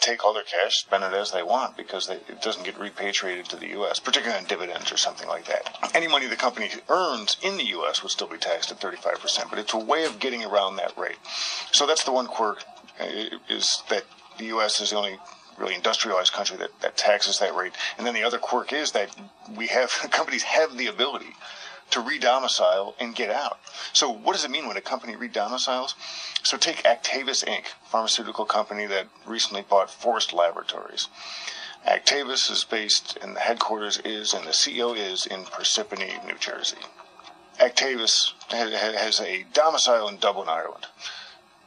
take all their cash, spend it as they want because they, it doesn't get repatriated to the U.S., particularly on dividends or something like that. Any money the company earns in the U.S. would still be taxed at 35%, but it's a way of getting around that rate. So that's the one quirk uh, is that the U.S. is the only really industrialized country that, that taxes that rate. And then the other quirk is that we have companies have the ability to redomicile and get out. So what does it mean when a company redomiciles? So take Actavis Inc., pharmaceutical company that recently bought Forest Laboratories. Actavis is based, and the headquarters is, and the CEO is in Parsippany, New Jersey. Actavis has a domicile in Dublin, Ireland.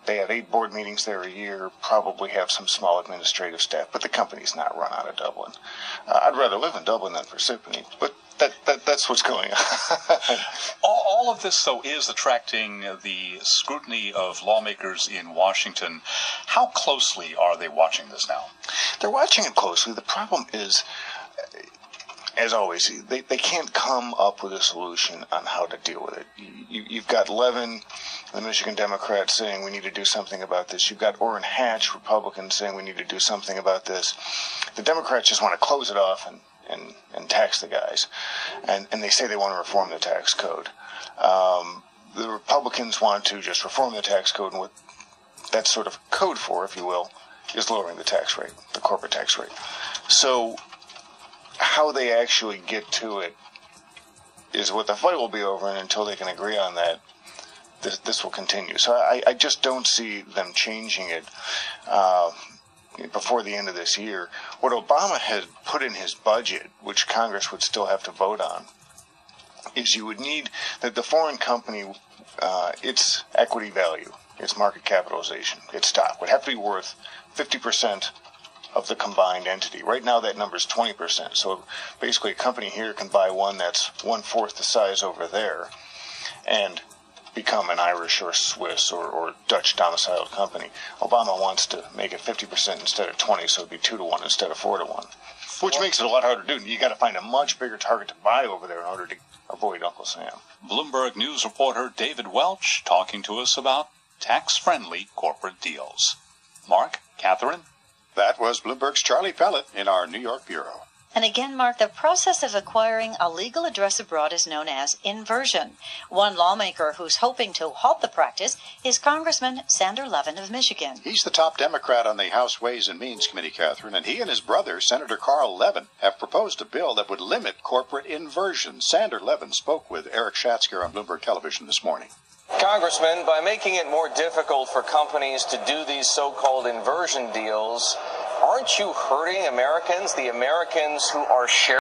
They have eight board meetings there a year, probably have some small administrative staff, but the company's not run out of Dublin. Uh, I'd rather live in Dublin than Parsippany, but that, that, that's what's going on. all, all, of this, though, is attracting the scrutiny of lawmakers in Washington. How closely are they watching this now? They're watching it closely. The problem is as always, they, they can't come up with a solution on how to deal with it. You, you, have got Levin, the Michigan Democrat, saying we need to do something about this. You've got Orrin Hatch, Republican, saying we need to do something about this. The Democrats just want to close it off and, and, and tax the guys. And, and they say they want to reform the tax code. Um, the Republicans want to just reform the tax code, and what that's sort of code for, if you will, is lowering the tax rate, the corporate tax rate. So how they actually get to it is what the fight will be over, and until they can agree on that, this, this will continue. So I, I just don't see them changing it uh, before the end of this year. What Obama had put in his budget, which Congress would still have to vote on, is you would need that the foreign company, uh, its equity value, its market capitalization, its stock would have to be worth 50% of the combined entity. Right now, that number is 20%. So basically, a company here can buy one that's one fourth the size over there and become an Irish or Swiss or, or Dutch domiciled company. Obama wants to make it 50% instead of 20, so it'd be 2 to 1 instead of 4 to 1. Which makes it a lot harder to do. You got to find a much bigger target to buy over there in order to avoid Uncle Sam. Bloomberg News reporter David Welch talking to us about tax friendly corporate deals. Mark, Catherine? That was Bloomberg's Charlie Pellet in our New York bureau. And again, Mark, the process of acquiring a legal address abroad is known as inversion. One lawmaker who's hoping to halt the practice is Congressman Sander Levin of Michigan. He's the top Democrat on the House Ways and Means Committee, Catherine, and he and his brother, Senator Carl Levin, have proposed a bill that would limit corporate inversion. Sander Levin spoke with Eric Schatzker on Bloomberg Television this morning. Congressman, by making it more difficult for companies to do these so called inversion deals, aren't you hurting Americans, the Americans who are sharing?